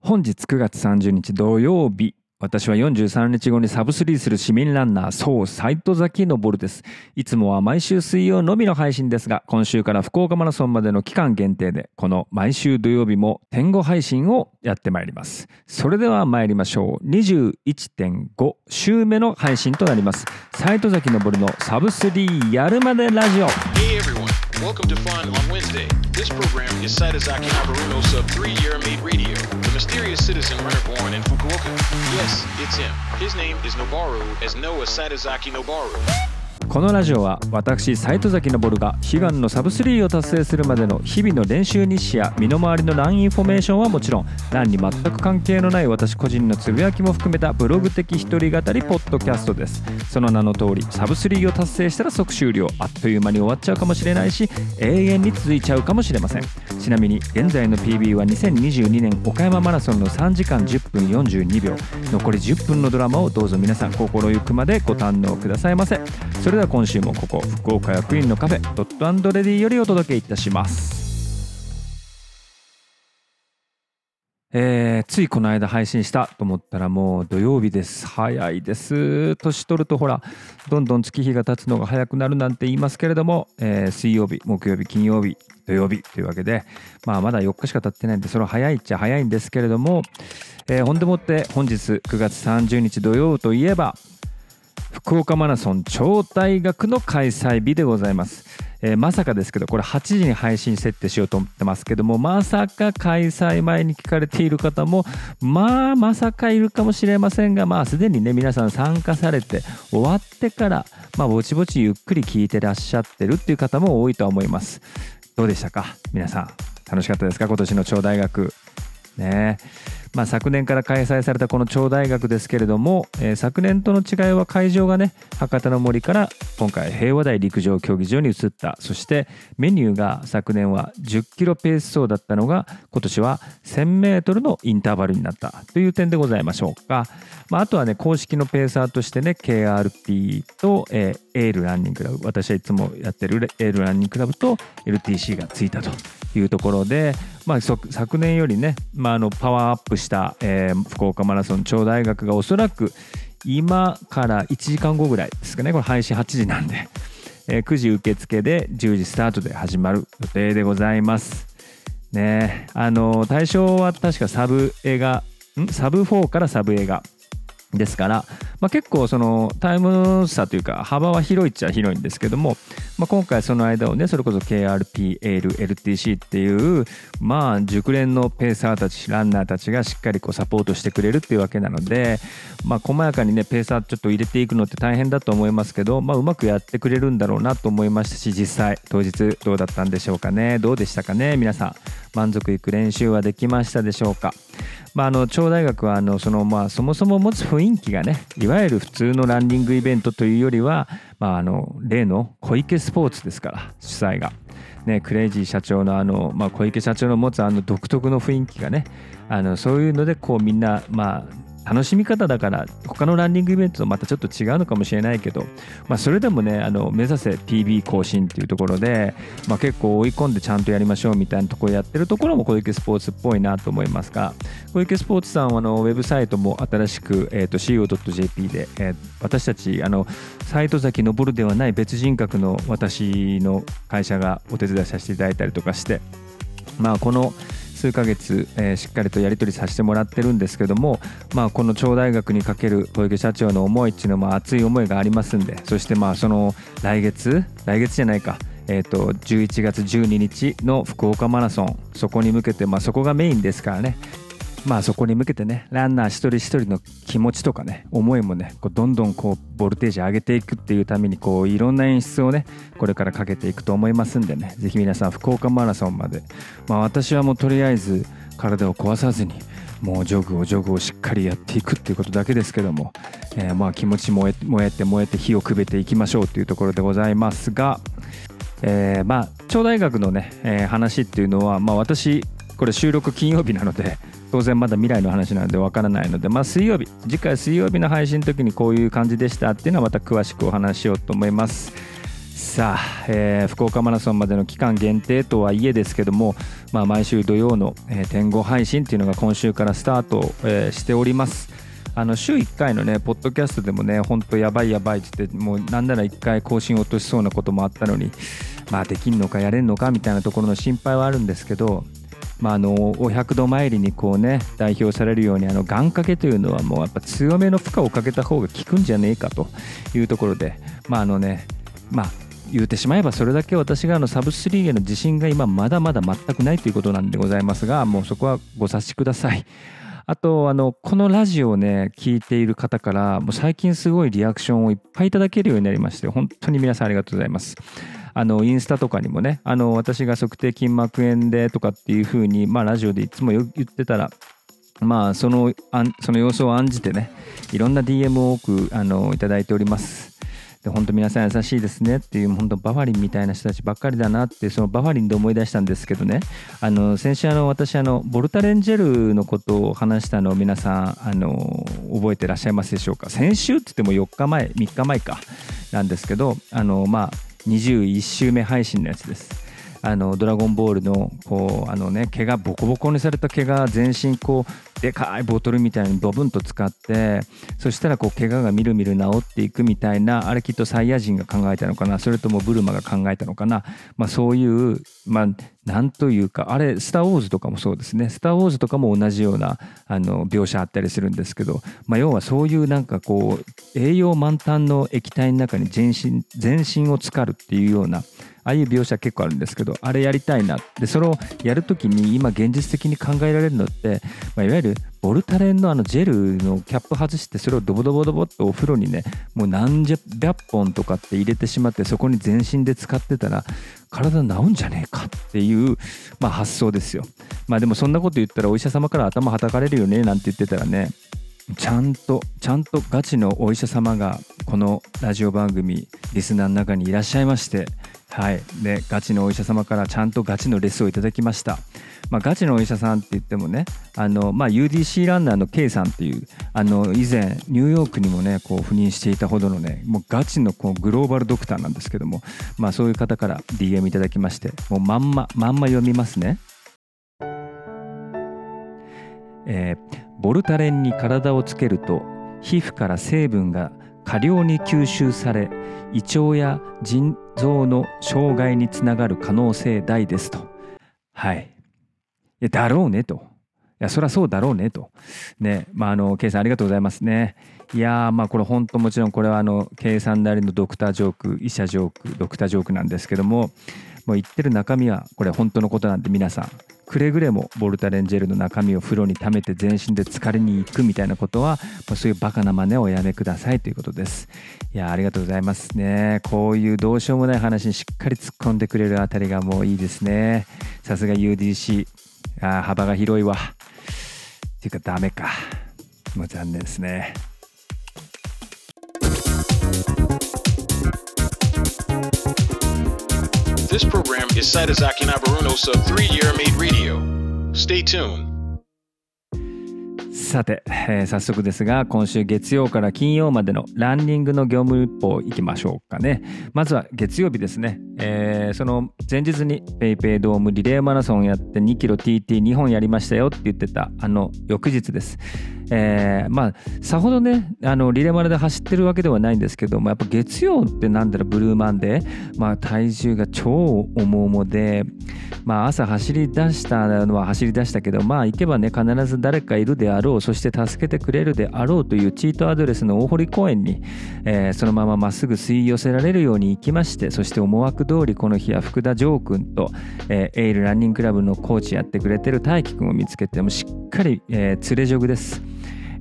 本日9月30日土曜日私は43日後にサブスリーする市民ランナー、そう、サイト崎登です。いつもは毎週水曜のみの配信ですが、今週から福岡マラソンまでの期間限定で、この毎週土曜日も天狗配信をやってまいります。それでは参りましょう。21.5週目の配信となります。サイト崎登のサブスリーやるまでラジオ。Welcome to Fun on Wednesday. This program is Nabaruno Sub uh, 3 Year Made Radio, the mysterious citizen runner born in Fukuoka. Yes, it's him. His name is Noboru, as Noah Saitozaki Noboru. このラジオは私西戸崎昇が悲願のサブ3を達成するまでの日々の練習日誌や身の回りのランインフォメーションはもちろんランに全く関係のない私個人のつぶやきも含めたブログ的一人語りポッドキャストです。その名の通りサブ3を達成したら即終了。あっという間に終わっちゃうかもしれないし永遠に続いちゃうかもしれませんちなみに現在の PB は2022年岡山マラソンの3時間10分42秒残り10分のドラマをどうぞ皆さん心ゆくまでご堪能くださいませ。それれでは今週もここ福岡役員のカフェドットレディよりお届けいたします。えー、ついこの間配信したと思ったらもう土曜日です。早いです。年取るとほらどんどん月日が経つのが早くなるなんて言いますけれども、えー、水曜日木曜日金曜日土曜日というわけで、まあ、まだ4日しか経ってないんでそれは早いっちゃ早いんですけれども、えー、ほんでもって本日9月30日土曜といえば福岡マラソン超大学の開催日でございます、えー、まさかですけどこれ8時に配信設定しようと思ってますけどもまさか開催前に聞かれている方もまあまさかいるかもしれませんがまあすでにね皆さん参加されて終わってからまあぼちぼちゆっくり聞いてらっしゃってるっていう方も多いとは思います。どうでしたか？皆さん楽しかったですか？今年の超大学。ね。えまあ、昨年から開催されたこの超大学ですけれども、えー、昨年との違いは会場がね博多の森から今回平和台陸上競技場に移った。そしてメニューが昨年は10キロペース走だったのが今年は1000メートルのインターバルになった。という点でございましょうか、まあ、あとはね公式のペーサーとしてね KRP と、えー、エールランニングクラブ。私はいつもやってるエールランニングクラブと LTC がついたというところで、まあ、昨年よりね、まあ、あのパワーアップした、えー、福岡マラソン超大学がおそらく今から1時間後ぐらいですかね。これ配信8時なんで、えー、9時受付で10時スタートで始まる予定でございます。ねあの対象は確かサブ映画ん？サブ4からサブ映画ですから、まあ、結構そのタイム差というか幅は広いっちゃ広いんですけども、まあ、今回その間をねそれこそ KRP、エール、LTC っていうまあ熟練のペーサーたちランナーたちがしっかりこうサポートしてくれるっていうわけなので、まあ、細やかにねペーサーちょっと入れていくのって大変だと思いますけど、まあ、うまくやってくれるんだろうなと思いましたし実際当日どうだったんでしょうかね？どうでしたかね？皆さん満足いく練習はできましたでしょうか？まあ、あの超大学はあのその、まあ、そもそも持つ雰囲気がねいわゆる普通のランニングイベントというよりは、まあ、あの例の小池スポーツですから主催が。ね、クレイジー社長のあの、まあ、小池社長の持つあの独特の雰囲気がねあのそういうのでこうみんな、まあ、楽しみ方だから他のランニングイベントとまたちょっと違うのかもしれないけど、まあ、それでもねあの目指せ PB 更新っていうところで、まあ、結構追い込んでちゃんとやりましょうみたいなところやってるところも小池スポーツっぽいなと思いますが小池スポーツさんはあのウェブサイトも新しく、えー、と CO.jp で、えー、私たちあの斎藤崎昇ではない別人格の私の会社がお手伝いさせていただいたりとかしてまあこの数ヶ月、えー、しっかりとやり取りさせてもらってるんですけども、まあ、この超大学にかける小池社長の思いっていうのも熱い思いがありますんでそしてまあその来月来月じゃないかえーと、11月12日の福岡マラソンそこに向けて、まあ、そこがメインですからね。まあそこに向けてねランナー一人一人の気持ちとかね思いもねこうどんどんこうボルテージ上げていくっていうためにこういろんな演出をねこれからかけていくと思いますんでね是非皆さん福岡マラソンまで。まあ私はもうとりあえず体を壊さずにもうジョグをジョグをしっかりやっていくっていうことだけですけども、え、まあ気持ち燃え燃えて燃えて火をくべていきましょうというところでございますが、え、まあ超大学のね、え、話っていうのは、まあ、私これ収録金曜日なので当然まだ未来の話なのでわからないので、まあ、水曜日次回水曜日の配信の時にこういう感じでしたっていうのはまた詳しくお話ししようと思います。さあ、えー、福岡マラソンまでの期間限定とはいえですけども、まあ、毎週土曜の、えー、天候配信っていうのが今週からスタート、えー、しております。あの週1回のねポッドキャストでもねほんとやばいやばいって言ってもうなんなら1回更新落としそうなこともあったのにまあできんのかやれんのかみたいなところの心配はあるんですけどまあ、あのお百度参りにこうね代表されるようにあの願掛けというのはもうやっぱ強めの負荷をかけた方が効くんじゃねえかというところでまああのねまあ言うてしまえばそれだけ私があのサブ3への自信が今まだまだ全くないということなんでございますがもうそこはご察しください。あとあのこのラジオをね聞いている方からもう最近すごいリアクションをいっぱいいただけるようになりまして本当に皆さんありがとうございます。あのインスタとかにもねあの私が測定筋膜炎でとかっていうふうに、まあ、ラジオでいつも言ってたらまあそのその様子を案じてねいろんな DM を多くあのいただいておりますで本当皆さん優しいですねっていう本当バファリンみたいな人たちばっかりだなってそのバファリンで思い出したんですけどね。あの先週あの私あのボルタレンジェルのことを話したのを皆さんあの覚えてらっしゃいますでしょうか？先週って言っても4日前3日前か。なんですけどあのまあ21週目配信のやつです。あのドラゴンボールのこうあのね毛がボコボコにされた毛が全身こうでかいボトルみたいにドブンと使ってそしたらこう怪我がみるみる治っていくみたいなあれきっとサイヤ人が考えたのかなそれともブルマが考えたのかな、まあ、そういうまあなんというかあれ「スター・ウォーズ」とかもそうですね「スター・ウォーズ」とかも同じようなあの描写あったりするんですけど、まあ、要はそういうなんかこう栄養満タンの液体の中に全身全身を浸かるっていうようなああいう描写結構あるんですけどあれやりたいな。でそれをやるときに今現実的に考えられるのって、まあ、いわゆるボルタレンのあのジェルのキャップ外してそれをドボドボドボっとお風呂にねもう何十百本とかって入れてしまってそこに全身で使ってたら体治んじゃねえかっていう、まあ、発想ですよ。まあでもそんなこと言ったらお医者様から頭はたかれるよねなんて言ってたらねちゃんとちゃんとガチのお医者様がこのラジオ番組リスナーの中にいらっしゃいましてはい、でガチのお医者様からちゃんとガチのレッスンをいただきました。まあ、ガチのお医者さんって言ってもねあの、まあ、UDC ランナーの K さんっていうあの以前ニューヨークにもねこう赴任していたほどのねもうガチのこうグローバルドクターなんですけども、まあ、そういう方から DM いただきましてもうまんままんま読みますね。えー、ボルタレンに体をつけると皮膚から成分が過量に吸収され胃腸や腎臓の障害につながる可能性大ですと。はい。いやだろうねと。いや、そりゃそうだろうねと。ね、まあ、あの、ケイさんありがとうございますね。いやまあこれ本当もちろんこれはあの、ケイさんなりのドクタージョーク、医者ジョーク、ドクタージョークなんですけども、もう言ってる中身はこれ本当のことなんで皆さんくれぐれもボルタレンジェルの中身を風呂に溜めて全身で浸かりに行くみたいなことはそういうバカな真似をおやめくださいということです。いやありがとうございますね。こういうどうしようもない話にしっかり突っ込んでくれるあたりがもういいですね。さすが UDC あ幅が広いわ。っていうかダメか。もう残念ですね。This program is Saitazaki Nabarunos of 3-Year made radio. Stay tuned. さて、えー、早速ですが今週月曜から金曜までのランニングの業務一報いきましょうかねまずは月曜日ですね、えー、その前日に PayPay ドームリレーマラソンやって2キロ TT2 本やりましたよって言ってたあの翌日です。えー、まあさほどねあのリレーマラで走ってるわけではないんですけどもやっぱ月曜ってなんだろうブルーマンデー、まあ、体重が超重々で、まあ、朝走り出したのは走り出したけどまあ行けばね必ず誰かいるであろうそして助けてくれるであろうというチートアドレスの大堀公園に、えー、そのまままっすぐ吸い寄せられるように行きましてそして思惑通りこの日は福田城君と、えー、エイルランニングクラブのコーチやってくれてる大輝君を見つけてもしっかり、えー、連れジョグです。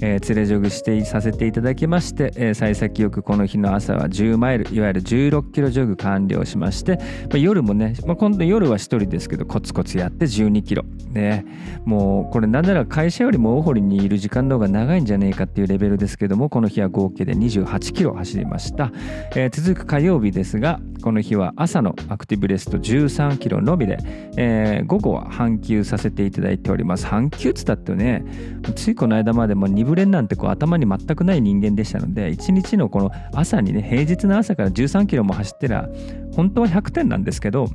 えー、連れジョグしてさせていただきまして、えー、幸先よくこの日の朝は10マイルいわゆる16キロジョグ完了しまして、まあ、夜もね、まあ、今度夜は1人ですけどコツコツやって12キロ。ね。もうこれなんなら会社よりも大堀にいる時間の方が長いんじゃねえかっていうレベルですけどもこの日は合計で28キロ走りました、えー、続く火曜日ですがこの日は朝のアクティブレスト13キロのみで、えー、午後は半休させていただいております。半休っつったってねついこの間までも2 2部練なんてこう頭に全くない人間でしたので一日のこの朝にね平日の朝から13キロも走ってら本当は100点なんですけど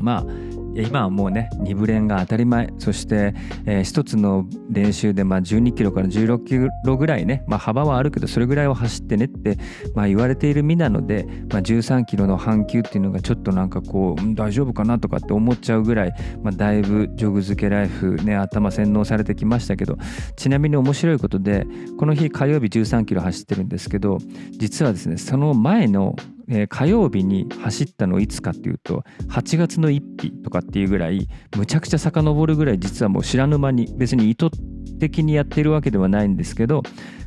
まあ今はもうね2部練が当たり前。そして、え、1つの練習でまあ12キロから16キロぐらいね、まあ、幅はあるけどそれぐらいを走ってねって、まあ、言われている身なので、まあ、13キロの半球っていうのがちょっとなんかこう大丈夫かなとかって思っちゃうぐらい、まあ、だいぶジョグ漬けライフね頭洗脳されてきましたけどちなみに面白いことでこの日火曜日13キロ走ってるんですけど実はですねその前のえー、火曜日に走ったのいつかっていうと8月の1日とかっていうぐらいむちゃくちゃ遡るぐらい実はもう知らぬ間に別に意図的にやってるわけではないんですけど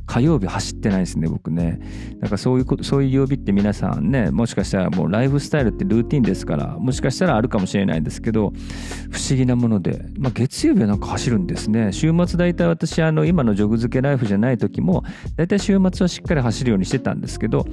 火曜日走ってないですね僕ね。なんかそういうことそういう曜日って皆さんねもしかしたらもうライフスタイルってルーティンですからもしかしたらあるかもしれないんですけど不思議なもので、まあ、月曜日はなんか走るんですね。週末大体私あの今のジョグ漬けライフじゃない時も大体週末はしっかり走るようにしてたんですけど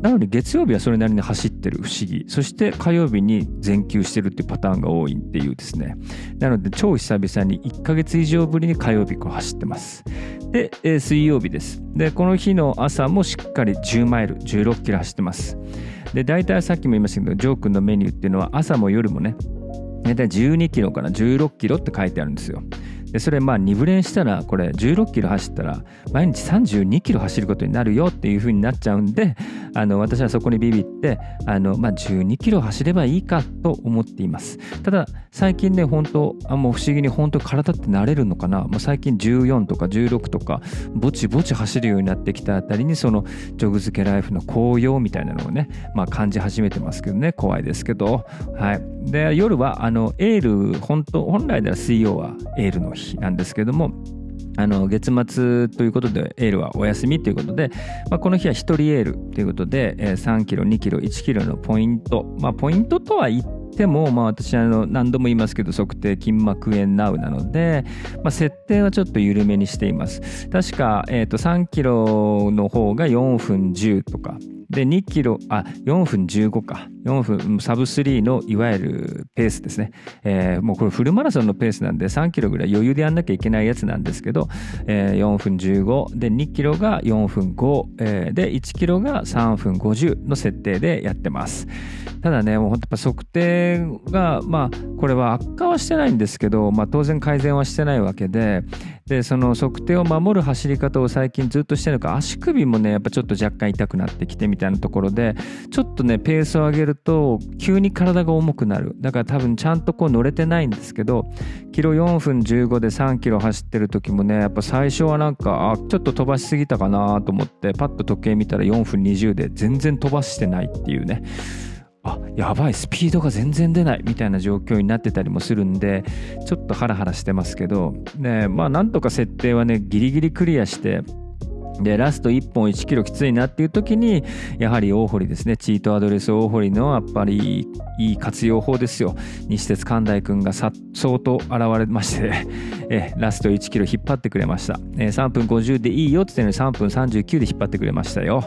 なのに月曜日はそれなりに走ってる不思議。そして火曜日に全休してるっていうパターンが多いっていうですね。なので超久々に1ヶ月以上ぶりに火曜日走ってます。で、えー、水曜日です。でこの日の朝もしっかり10マイル16キロ走ってます。で大体さっきも言いましたけどジョー君のメニューっていうのは朝も夜もね大体12キロから16キロって書いてあるんですよ。でそれまあ2部練したらこれ16キロ走ったら毎日32キロ走ることになるよっていう風になっちゃうんであの私はそこにビビってあの、まあ、12キロ走ればいいかと思っています。ただ最近ね本当あもう不思議に本当体って慣れるのかな？もう最近14とか16とかぼちぼち走るようになってきたあたりにそのジョグ漬けライフの紅葉みたいなのをね、まあ、感じ始めてますけどね怖いですけど。はい。で夜はあのエール本当本来では水曜はエールの日。なんですけどもあの月末ということでエールはお休みということで、まあ、この日は1人エールということで、えー、3キロ2キロ1キロのポイントまあポイントとは言っても、まあ、私あの何度も言いますけど測定筋膜炎ナウなので、まあ、設定はちょっと緩めにしています確か、えー、と3キロの方が4分10とかで、2キロ、あ、4分15か。4分、サブ3のいわゆるペースですね。えー、もうこれフルマラソンのペースなんで3キロぐらい余裕でやんなきゃいけないやつなんですけど、えー、4分15、で、2キロが4分5、えー、で、1キロが3分50の設定でやってます。ただね、もう本当やっぱ測定が、まあ、これは悪化はしてないんですけど、まあ当然改善はしてないわけで、でその測定を守る走り方を最近ずっとしてるのか足首もねやっぱちょっと若干痛くなってきてみたいなところでちょっとねペースを上げると急に体が重くなる。だから多分ちゃんとこう乗れてないんですけどキロ4分15で3キロ走ってる時もねやっぱ最初はなんかあちょっと飛ばしすぎたかなと思ってパッと時計見たら4分20で全然飛ばしてないっていうね。あやばいスピードが全然出ないみたいな状況になってたりもするんでちょっとハラハラしてますけど、ね、まあなんとか設定はねギリギリクリアしてでラスト1本1キロきついなっていう時にやはり大堀ですねチートアドレス大堀のやっぱりいい活用法ですよ西鉄関大君がさ相当現れまして えラスト1キロ引っ張ってくれました、え3分50でいいよって言ってのに3分39で引っ張ってくれましたよ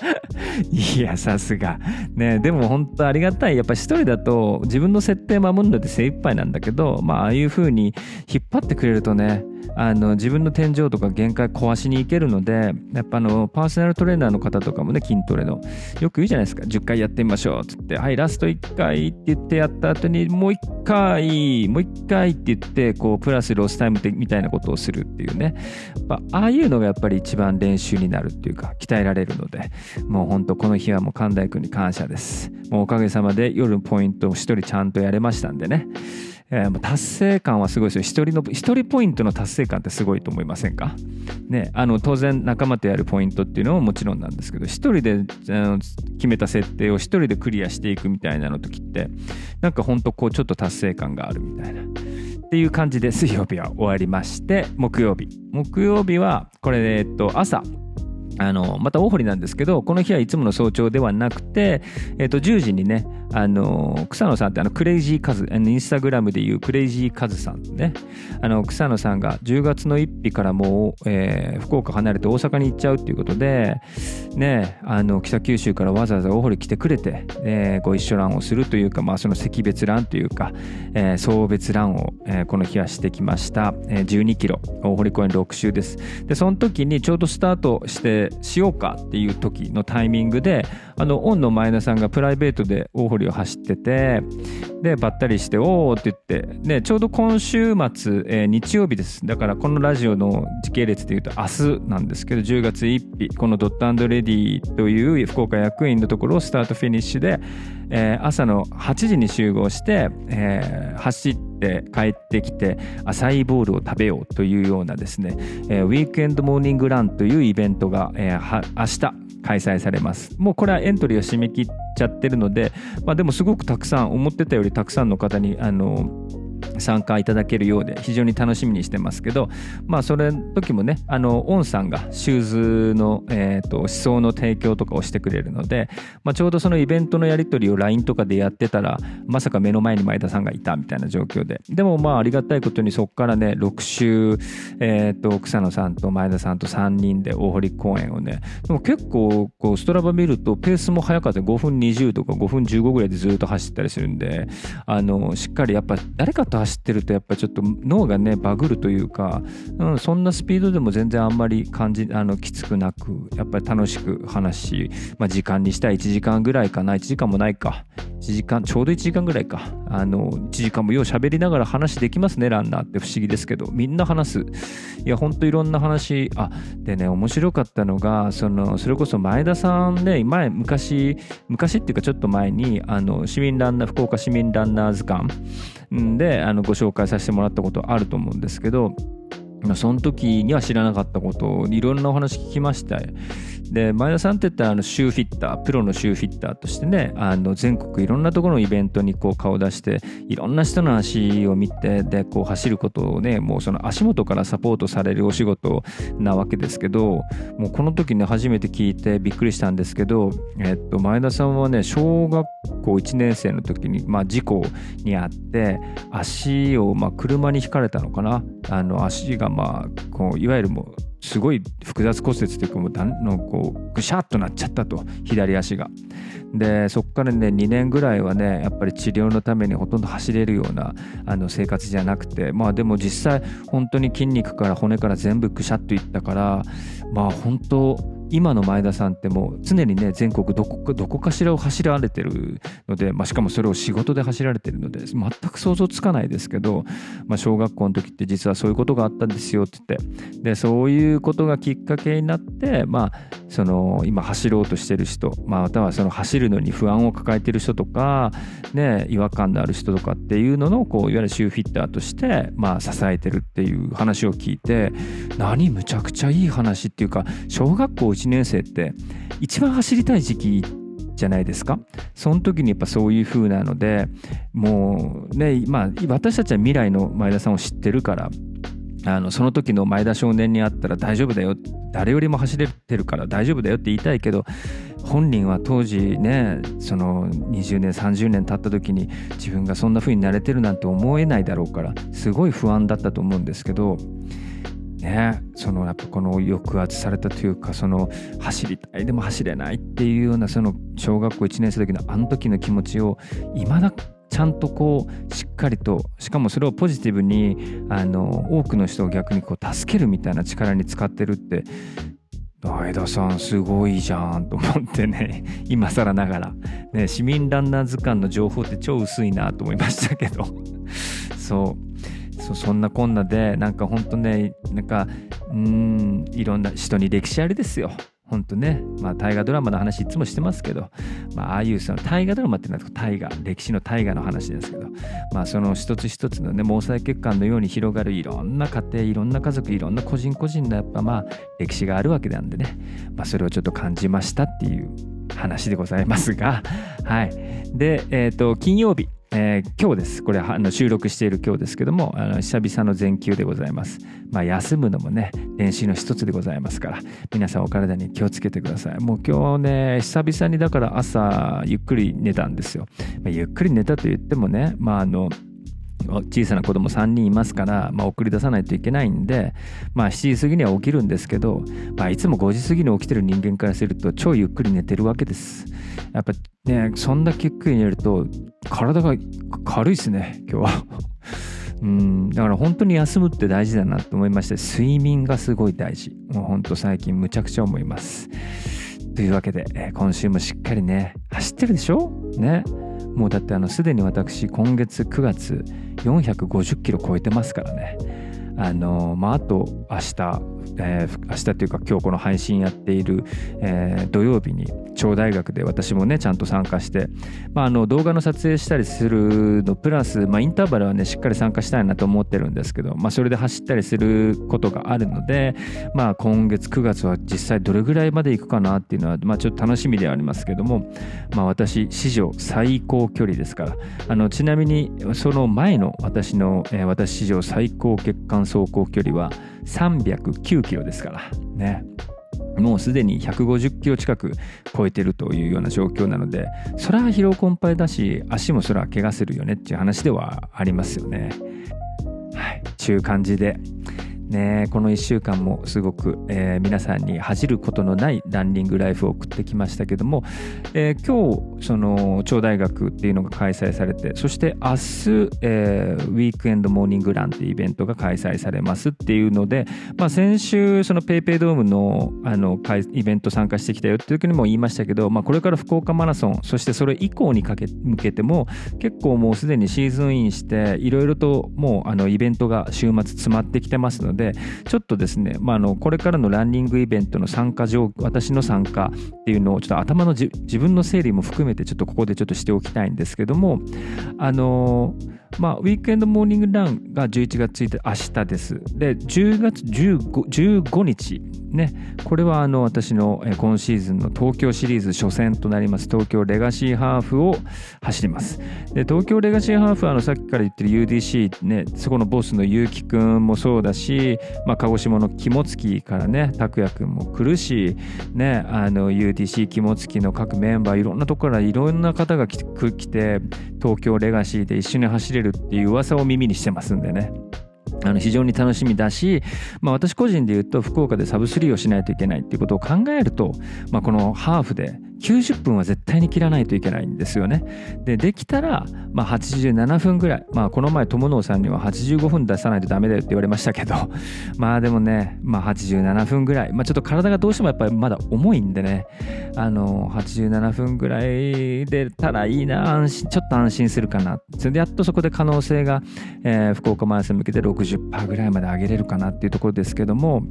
いや、さすが。ね、でも本当ありがたい。やっぱ一人だと自分の設定守るので精一杯なんだけど、まあ、ああいう風に引っ張ってくれるとね、あの自分の天井とか限界壊しにいけるのでやっぱあのパーソナルトレーナーの方とかもね筋トレのよく言うじゃないですか。10回やってみましょうっつってはいラスト1回って言ってやった後にもう1回もう1回って言ってこうプラスロスタイムみたいなことをするっていうね。やっぱああいうのがやっぱり一番練習になるっていうか鍛えられるのでもうほんとこの日はもう神田君に感謝です。もうおかげさまで夜のポイントを1人ちゃんとやれましたんでね。達成感はすごいですよ。一人の一人ポイントの達成感ってすごいと思いませんか？ねあの当然仲間とやるポイントっていうのももちろんなんですけど一人で決めた設定を一人でクリアしていくみたいなの時ってなんかほんとこうちょっと達成感があるみたいな。っていう感じで水曜日は終わりまして木曜日。木曜日はこれえっと朝。あのまた大堀なんですけどこの日はいつもの早朝ではなくて、えー、と10時にねあの草野さんってあのクレイジーカズインスタグラムでいうクレイジーカズさんね。あの草野さんが10月の1日からもう、えー、福岡離れて大阪に行っちゃうっていうことでねあの北九州からわざわざ大堀来てくれて、えー、ご一緒ランをするというか、まあ、その惜別ランというか、えー、送別ランを、えー、この日はしてきました、えー、12キロ大堀公園6周です。でその時にちょうどスタートしてしようかっていう時のタイミングであのオンの前田さんがプライベートで大堀を走っててでばったりして「おお」って言ってねちょうど今週末、えー、日曜日です。だからこのラジオの時系列でいうと明日なんですけど10月1日このドットレディという福岡役員のところをスタートフィニッシュで、えー、朝の8時に集合して、えー、走って帰ってきてアサイボールを食べようというようなですね、えー、ウィークエンドモーニングランというイベントが、えー、明日開催されます。もうこれはエントリーを締め切っちゃってるので、まあ、でもすごくたくさん思ってたよりたくさんの方にあの参加いただけるようで非常に楽しみにしてますけどまあそれ時もねあのオンさんがシューズの、えーと、思想の提供とかをしてくれるので、まあ、ちょうどそのイベントのやり取りを LINE とかでやってたらまさか目の前に前田さんがいたみたいな状況で。でもまあありがたいことにそこからね6週、えーと、草野さんと前田さんと3人で大堀公園をねでも結構こうストラバ見るとペースも速かった。5分20とか5分15ぐらいでずっと走ったりするんであのしっかりやっぱ誰かと走ってるとやっぱちょっと脳がねバグるというか、うん、そんなスピードでも全然あんまり感じあのきつくなくやっぱり楽しく話し、まあ、時間にしたら1時間ぐらいかな。1時間もないか。1時間ちょうど1時間ぐらいか。あの1時間もよう喋りながら話できますねランナーって不思議ですけど。みんな話す。いやほんといろんな話。あでね面白かったのがそのそれこそ前田さんね前昔昔っていうかちょっと前にあの市民ランナー福岡市民ランナー図鑑であのご紹介させてもらったことあると思うんですけどその時には知らなかったこといろんなお話聞きました。で前田さんって言ったらあのシューフィッタープロのシューフィッターとしてねあの全国いろんなところのイベントにこう顔出していろんな人の足を見てでこう走ることをねもうその足元からサポートされるお仕事なわけですけどもうこの時ね初めて聞いてびっくりしたんですけど、えっと、前田さんはね小学校1年生の時に、まあ、事故にあって足を、まあ、車にひかれたのかな。あの足がまあこういわゆるもうすごい複雑骨折というかもうのこうぐしゃっとなっちゃったと左足が。でそこからね2年ぐらいはねやっぱり治療のためにほとんど走れるようなあの生活じゃなくてまあでも実際本当に筋肉から骨から全部ぐしゃっといったからまあ本当今の前田さんってもう常にね全国どこどこかしらを走られてるので、まあ、しかもそれを仕事で走られてるので全く想像つかないですけど、まあ、小学校の時って実はそういうことがあったんですよって言って。でそういうことがきっかけになって、まあ、その今走ろうとしてる人、まあ、またはその走るのに不安を抱えてる人とか、ね、違和感のある人とかっていうののこういわゆるシューフィッターとして、まあ、支えてるっていう話を聞いて何むちゃくちゃいい話っていうか小学校1年生って一番走りたい時期じゃないですか。その時にやっぱそういう風なのでもうねまあ私たちは未来の前田さんを知ってるからあのその時の前田少年に会ったら大丈夫だよ誰よりも走れてるから大丈夫だよって言いたいけど本人は当時ねその20年30年経った時に自分がそんな風になれてるなんて思えないだろうからすごい不安だったと思うんですけどね、そのやっぱこの抑圧されたというかその走りたいでも走れないっていうようなその小学校1年生の時のあの時の気持ちをいまだちゃんとこうしっかりとしかもそれをポジティブにあの多くの人を逆にこう助けるみたいな力に使ってるって前田さんすごいじゃんと思ってね 今更ながら、ね、市民ランナー図鑑の情報って超薄いなと思いましたけど。そう。そそんなこんなでなんかほんとねなんかうんいろんな人に歴史ありですよ。ほんとね、まあ、大河ドラマの話いつもしてますけど、まあ、ああいうその大河ドラマっていうのは大河、歴史の大河の話ですけど、まあ、その一つ一つのね、毛細血管のように広がるいろんな家庭、いろんな家族、いろんな個人個人のやっぱまあ、歴史があるわけなんでね、まあ、それをちょっと感じましたっていう話でございますが、はい。で、えっ、ー、と、金曜日、えー、今日です。これあの収録している今日ですけども、あの久々の全休でございます。まあ、休むのもね、練習の一つでございますから、皆さんお体に気をつけてください。もう今日ね、久々にだから朝ゆっくり寝たんですよ。まあ、ゆっくり寝たと言ってもね、まああの、小さな子供3人いますから、まあ、送り出さないといけないんで、まあ、7時過ぎには起きるんですけど、まあ、いつも5時過ぎに起きてる人間からすると超ゆっくり寝てるわけです。やっぱねそんだけゆっくり寝ると体が軽いですね今日は。うんだから本当に休むって大事だなと思いまして睡眠がすごい大事もう本当最近むちゃくちゃ思いますというわけで、え、今週もしっかりね走ってるでしょ？ねもうだってあのすでに私今月9月450キロ超えてますからね。あのまああと明日、えー、明日というか今日この配信やっている、えー、土曜日に超大学で私もねちゃんと参加して、まあ、あの動画の撮影したりするのプラス、まあ、インターバルはねしっかり参加したいなと思ってるんですけど、まあ、それで走ったりすることがあるので、まあ、今月9月は実際どれぐらいまで行くかなっていうのは、まあ、ちょっと楽しみではありますけども、まあ、私史上最高距離ですからあのちなみにその前の私の、えー、私史上最高血管走行距離は309キロですからね。もうすでに150キロ近く超えてるというような状況なので、それは疲労困憊だし、足もそれは怪我するよねっていう話ではありますよね。はい、ちゅう感じで、ね、この1週間もすごく、えー、皆さんに恥じることのないランニングライフを送ってきましたけども、えー、今日その超大学っていうのが開催されてそして明日、えー、ウィークエンドモーニングランっていうイベントが開催されますっていうので、まあ、先週その PayPay ドームのあのイベント参加してきたよっていう時にも言いましたけど、まあ、これから福岡マラソンそしてそれ以降にかけ向けても結構もうすでにシーズンインしていろいろともうあのイベントが週末詰まってきてますのでで、ちょっとですね、まあ、あのこれからのランニングイベントの参加状況私の参加っていうのをちょっと頭の自分の整理も含めてちょっとここでちょっとしておきたいんですけどもあのまあウィークエンドモーニングランが11月1日明日です。で10月 15, 15日。ね。これはあの私の今シーズンの東京シリーズ初戦となります。東京レガシーハーフを走ります。で東京レガシーハーフはあのさっきから言ってる UDC ね。そこのボスの結城くんもそうだしまあ、鹿児島の肝付からね拓也君も来るし、ね、あの UTC 肝付の各メンバーいろんなところからいろんな方が来て東京レガシーで一緒に走れるっていう噂を耳にしてますんでね。あの非常に楽しみだし、まあ、私個人で言うと福岡でサブスリーをしないといけないっていうことを考えると、まあ、このハーフで90分は絶対に切らないといけないんですよね。で、できたら、まあ、87分ぐらい。まあ、この前、友野さんには85分出さないとダメだよって言われましたけど、まあでもね、まあ、87分ぐらい。まあ、ちょっと体がどうしてもやっぱりまだ重いんでね、あの、87分ぐらい出たらいいな、安心、ちょっと安心するかな。それでやっとそこで可能性が、えー、福岡マラソンに向けて60%ぐらいまで上げれるかなっていうところですけども、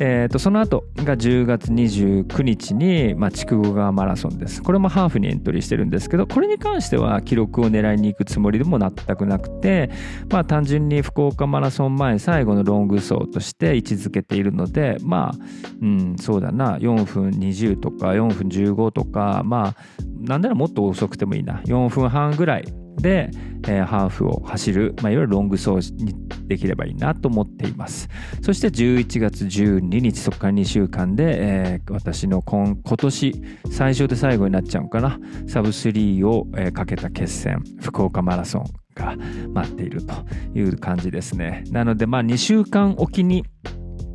えー、とその後が10月29日に、まあ、筑後川マラソンです。これもハーフにエントリーしてるんですけど、これに関しては記録を狙いに行くつもりでも全くなくて、まあ、単純に福岡マラソン前最後のロング走として位置づけているので、まあ、うん、そうだな、4分20とか4分15とか、まあ、なんならもっと遅くてもいいな、4分半ぐらいで、えー、ハーフを走る、まあ、いわゆるロング走にできればいいなと思っています。そして11月12日、そこから2週間で、えー、私の今今年最初で最後になっちゃうかな、サブ3を、えー、かけた決戦、福岡マラソンが待っているという感じですね。なので、まあ2週間おきに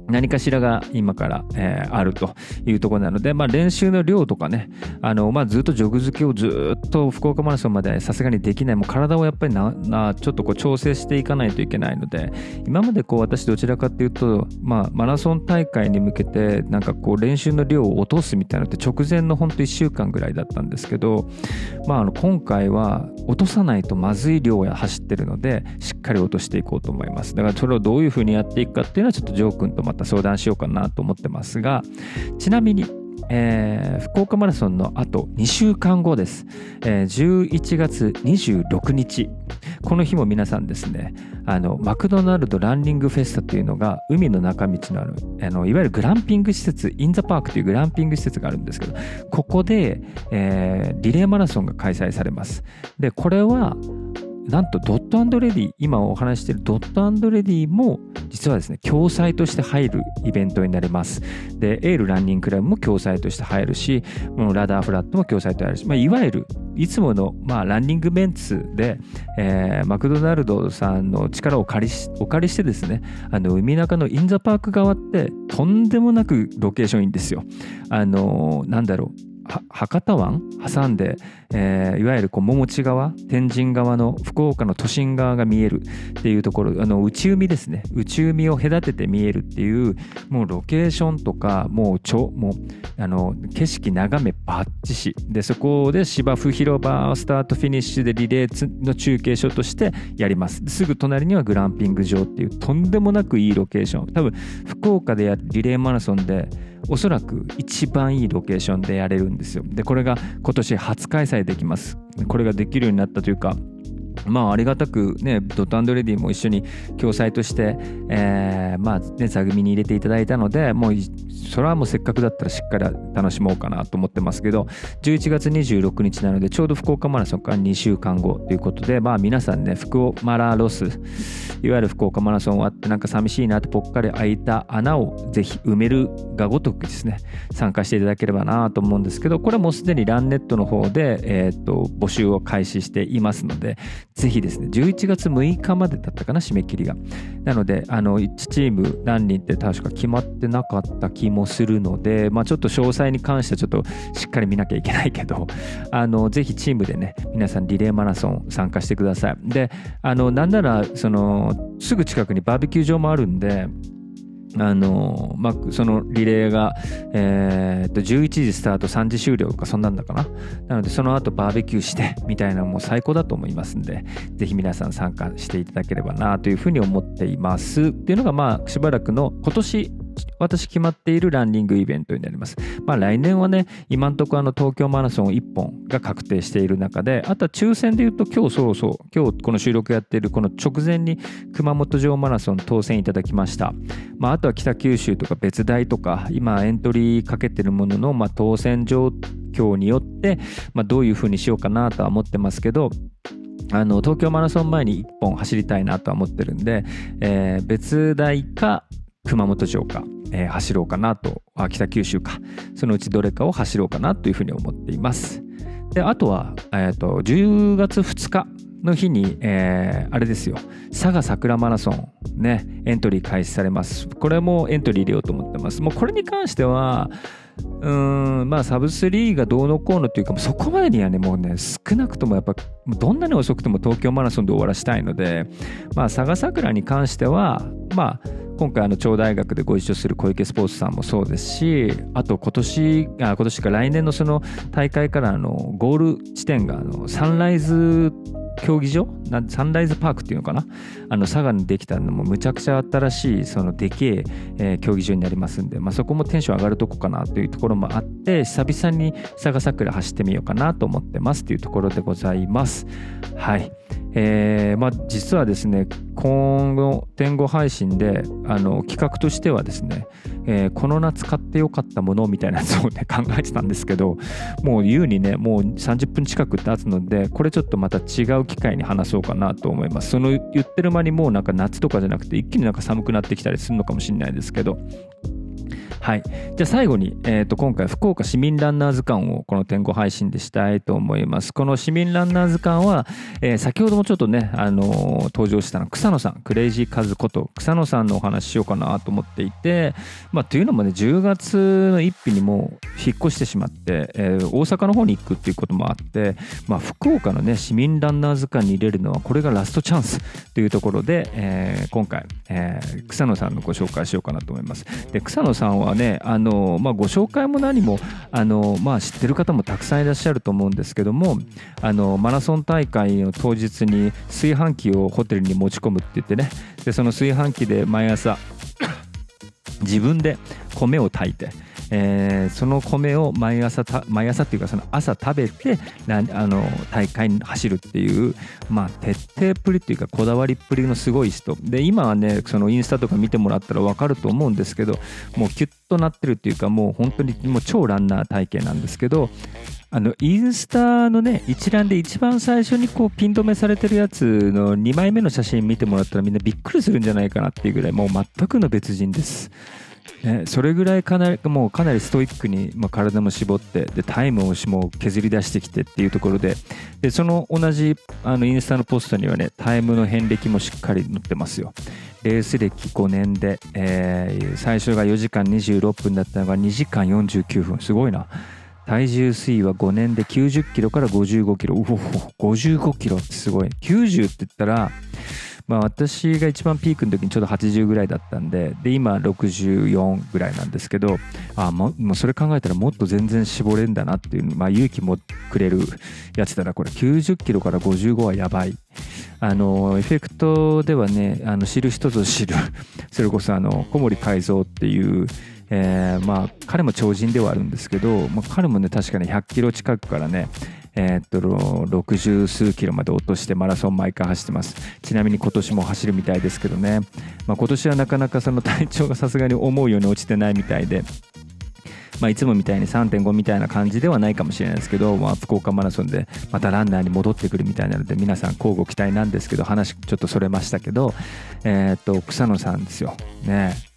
何かしらが今から、えー、あるというところなので、まあ、練習の量とかね、あのまあ、ずっとジョグ付けをずっと福岡マラソンまでさすがにできない、もう体をやっぱりななちょっとこう調整していかないといけないので、今までこう私どちらかっていうと、まあ、マラソン大会に向けて、なんかこう練習の量を落とすみたいなのって直前の本当1週間ぐらいだったんですけど、まあ、あの今回は落とさないとまずい量や走ってるので、しっかり落としていこうと思います。だからそれをどういうふうにやっていくかっていうのは、ちょっとジョー君とまた相談しようかなと思ってますが、ちなみに、えー、福岡マラソンのあと2週間後です、えー、11月26日この日も皆さんですねあのマクドナルドランニングフェスタというのが海の中道のあるあのいわゆるグランピング施設インザパークというグランピング施設があるんですけどここで、えー、リレーマラソンが開催されます。でこれはなんとドットレディ今お話しているドットレディも実はですね共催として入るイベントになりますでエールランニングクラブも共催として入るしこのラダーフラットも共催と入るし、まあ、いわゆるいつもの、まあ、ランニングメンツで、えー、マクドナルドさんの力を借りしお借りしてですねあの海中のインザパーク側ってとんでもなくロケーションいいんですよ。あのなんだろう博多湾？挟んで、えー、いわゆるこう桃地側？天神側の福岡の都心側が見える。っていうところあの内海ですね。内海を隔てて見えるっていうもうロケーションとかもうちょもうあの景色眺めバッチシ。でそこで芝生広場スタートフィニッシュでリレーの中継所としてやります。すぐ隣にはグランピング場っていうとんでもなくいいロケーション。多分福岡でやリレーマラソンでおそらく一番いいロケーションでやれるんですよ。で、これが今年初開催できます。これができるようになったというか、まあありがたくねドットレディも一緒に共催として、えー、まあね座組に入れていただいたのでもうそれはもうせっかくだったらしっかり楽しもうかなと思ってますけど11月26日なのでちょうど福岡マラソンから2週間後ということでまあ皆さんね福岡マラロスいわゆる福岡マラソン終わってなんか寂しいなってぽっかり開いた穴をぜひ埋めるがごとくですね参加していただければなと思うんですけどこれはもうすでにランネットの方で、えー、と募集を開始していますのでぜひですね、11月6日までだったかな、締め切りが。なので、あの、1チーム何人って確か決まってなかった気もするので、まあちょっと詳細に関してはちょっとしっかり見なきゃいけないけど、あの、ぜひチームでね、皆さんリレーマラソン参加してください。で、あの、なんなら、その、すぐ近くにバーベキュー場もあるんで、あのまあ、そのリレーが、えー、と11時スタート3時終了かそんなんだかな。なのでその後バーベキューして みたいなのも最高だと思いますんでぜひ皆さん参加していただければなというふうに思っています。っていうのがまあしばらくの今年私決まっているランニングイベントになります。まあ来年はね、今んとこあの東京マラソン1本が確定している中で、あとは抽選で言うと今日そうそう、今日この収録やっているこの直前に熊本城マラソン当選いただきました。まああとは北九州とか別大とか、今エントリーかけてるものの、まあ、当選状況によって、まあ、どういうふうにしようかなとは思ってますけど、あの東京マラソン前に1本走りたいなとは思ってるんで、えー、別大か熊本城か、えー、走ろうかなとあ北九州か。そのうちどれかを走ろうかなというふうに思っています。であとは、えーと、10月2日の日に、えー、あれですよ。佐賀桜マラソンねエントリー開始されます。これもエントリー入れようと思ってます。もうこれに関してはうんまあサブ3がどうのこうのっていうかそこまでにはねもうね少なくともやっぱどんなに遅くても東京マラソンで終わらしたいのでまあ佐賀桜に関してはまあ今回あの超大学でご一緒する小池スポーツさんもそうですしあと今年あ今年か来年のその大会からのゴール地点があのサンライズ競技場？サンライズパークっていうのかな？あの佐賀にできたのもむちゃくちゃ新しいそのでけえ、競技場になりますんで、まあ、そこもテンション上がるとこかなというところもあって久々に佐賀桜走ってみようかなと思ってますというところでございます。はい。えー、まあ実はですね今後天狗配信であの企画としてはですね、えー、この夏買ってよかったものみたいなやつをね 考えてたんですけどもう言うにねもう30分近く経つのでこれちょっとまた違う機会に話そうかなと思います。その言ってる間にもうなんか夏とかじゃなくて一気になんか寒くなってきたりするのかもしれないですけどはい。じゃあ最後に、えっ、ー、と、今回、福岡市民ランナー図鑑をこの天候配信でしたいと思います。この市民ランナー図鑑は、えー、先ほどもちょっとね、あのー、登場したの草野さん、クレイジーカズこと草野さんのお話しようかなと思っていて、まあ、というのもね、10月の1日にも引っ越してしまって、えー、大阪の方に行くっていうこともあって、まあ、福岡のね、市民ランナー図鑑に入れるのは、これがラストチャンスというところで、えー、今回、えー、草野さんのご紹介しようかなと思います。で、草野さんははねあの、まあ、ご紹介も何もあの、まあ、知ってる方もたくさんいらっしゃると思うんですけどもあのマラソン大会の当日に炊飯器をホテルに持ち込むって言ってねでその炊飯器で毎朝自分で米を炊いてえー、その米を毎朝毎朝っていうかその朝食べてあの大会に走るっていう、まあ、徹底っぷりっていうかこだわりっぷりのすごい人で今はねそのインスタとか見てもらったら分かると思うんですけどもうキュッとなってるっていうかもう本当にもう超ランナー体型なんですけどあのインスタのね一覧で一番最初にこうピン止めされてるやつの2枚目の写真見てもらったらみんなびっくりするんじゃないかなっていうぐらいもう全くの別人です。ね、それぐらいかなりもうかなりストイックに、まあ、体も絞ってでタイムをも削り出してきてっていうところででその同じあのインスタのポストにはねタイムの遍歴もしっかり載ってますよ。レース歴5年で、えー、最初が4時間26分だったのが2時間49分。すごいな。体重推移は5年で90キロから55キロ。うお55キロってすごい。90って言ったらまあ、私が一番ピークの時にちょうど80ぐらいだったんでで今64ぐらいなんですけどあもうそれ考えたらもっと全然絞れんだなっていう、まあ、勇気もくれるやつだな。これ90キロから55はやばい。あのエフェクトではねあの知る人ぞ知る。それこそあの小森海蔵っていうえー、まあ彼も超人ではあるんですけど、まあ、彼もね確かに100キロ近くからねえー、っと60数キロまで落としてマラソン毎回走ってます。ちなみに今年も走るみたいですけどね、まあ、今年はなかなかその体調がさすがに思うように落ちてないみたいで。まあ、いつもみたいに3.5みたいな感じではないかもしれないですけど、まあ、福岡マラソンでまたランナーに戻ってくるみたいなので皆さん交互期待なんですけど話ちょっとそれましたけど、えー、っと草野さんですよ。ね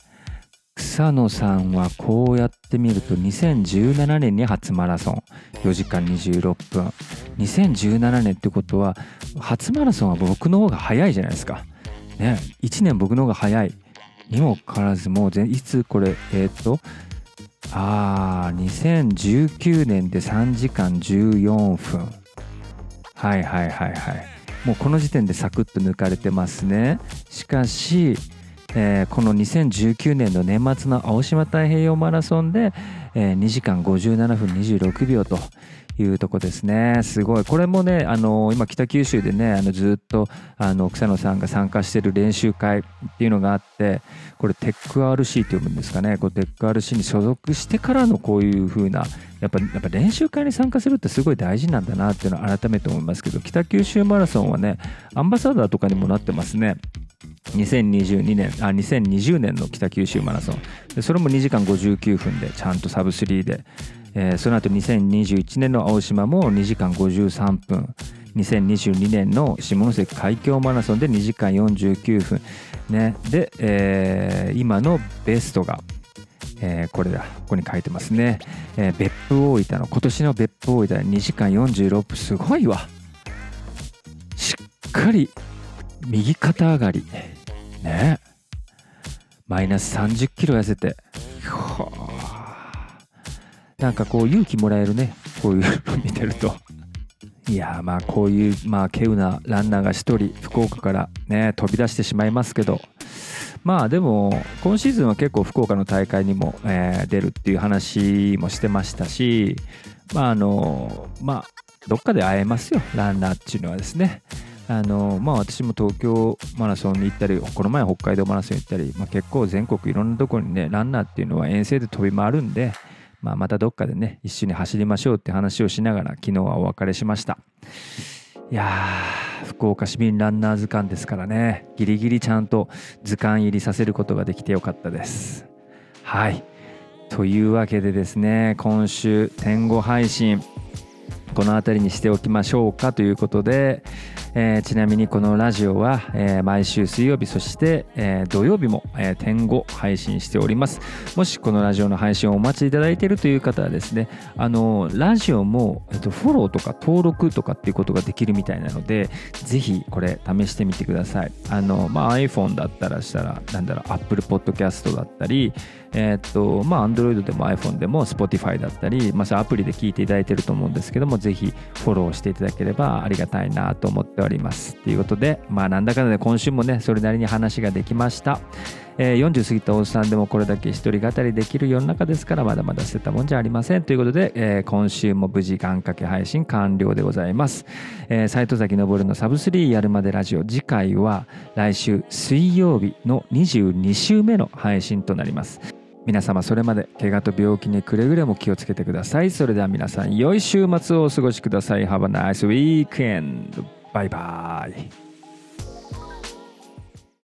草野さんはこうやってみると2017年に初マラソン。4時間26分。2017年ってことは初マラソンは僕の方が早いじゃないですか。ね1年僕の方が早い。にもかかわらずもういつこれえっ、とああ2019年で3時間14分。はいはいはいはい。もうこの時点でサクッと抜かれてますね。しかしえー、この2019年の年末の青島太平洋マラソンで、えー、2時間57分26秒というとこですね。すごい。これもね、あの今北九州でね、あのずっとあの草野さんが参加してる練習会っていうのがあって、これテック RC って呼ぶんですかね。こテック RC に所属してからのこういう風な、やっぱやっぱ練習会に参加するってすごい大事なんだなっていうのは改めて思いますけど、北九州マラソンはね、アンバサダーとかにもなってますね。2022年あ2020年の北九州マラソン。でそれも2時間59分でちゃんとサブ3で、えー、その後2021年の青島も2時間53分2022年の下関海峡マラソンで2時間49分、ね、で、えー、今のベストが、えー、これだ。ここに書いてますね、えー、別府大分の今年の別府大分2時間46分すごいわ。しっかり右肩上がり。ね。マイナス30キロ痩せて。なんかこう勇気もらえるね。こういうの見てると。いやまあこういうまあ稀有なランナーが1人福岡からね飛び出してしまいますけど。まあでも今シーズンは結構福岡の大会にも、えー、出るっていう話もしてましたし。まああのまあどっかで会えますよ。ランナーっていうのはですね。あのまあ、私も東京マラソンに行ったり、この前北海道マラソン行ったり、まあ、結構全国いろんなところにね、ランナーっていうのは遠征で飛び回るんで、まあ、またどっかでね、一緒に走りましょうって話をしながら、昨日はお別れしました。いや、福岡市民ランナー図鑑ですからね、ギリギリちゃんと図鑑入りさせることができてよかったです。はい。というわけでですね、今週、天狗配信、この辺りにしておきましょうかということで、えー、ちなみにこのラジオは、えー、毎週水曜日そして、えー、土曜日も、え点5配信しております。もしこのラジオの配信をお待ちいただいているという方はですねあのラジオも、えっと、フォローとか登録とかっていうことができるみたいなのでぜひこれ試してみてください。あの、まあ、iPhone だったらしたらなんだろう Apple Podcast だったりえー、っと、まあ、Android でも iPhone でも Spotify だったり、まあ、アプリで聞いていただいてると思うんですけども、ぜひフォローしていただければありがたいなと思っております。ということで、まあ、なんだかんだで今週もね、それなりに話ができました。えー、40過ぎたおっさんでもこれだけ一人語りできる世の中ですからまだまだ捨てたもんじゃありませんということで、えー、今週も無事願掛け配信完了でございます、えー、斉藤崎昇のサブ3やるまでラジオ次回は来週水曜日の22週目の配信となります皆様それまで怪我と病気にくれぐれも気をつけてください。それでは皆さん良い週末をお過ごしください。Have a nice weekend バイバイ。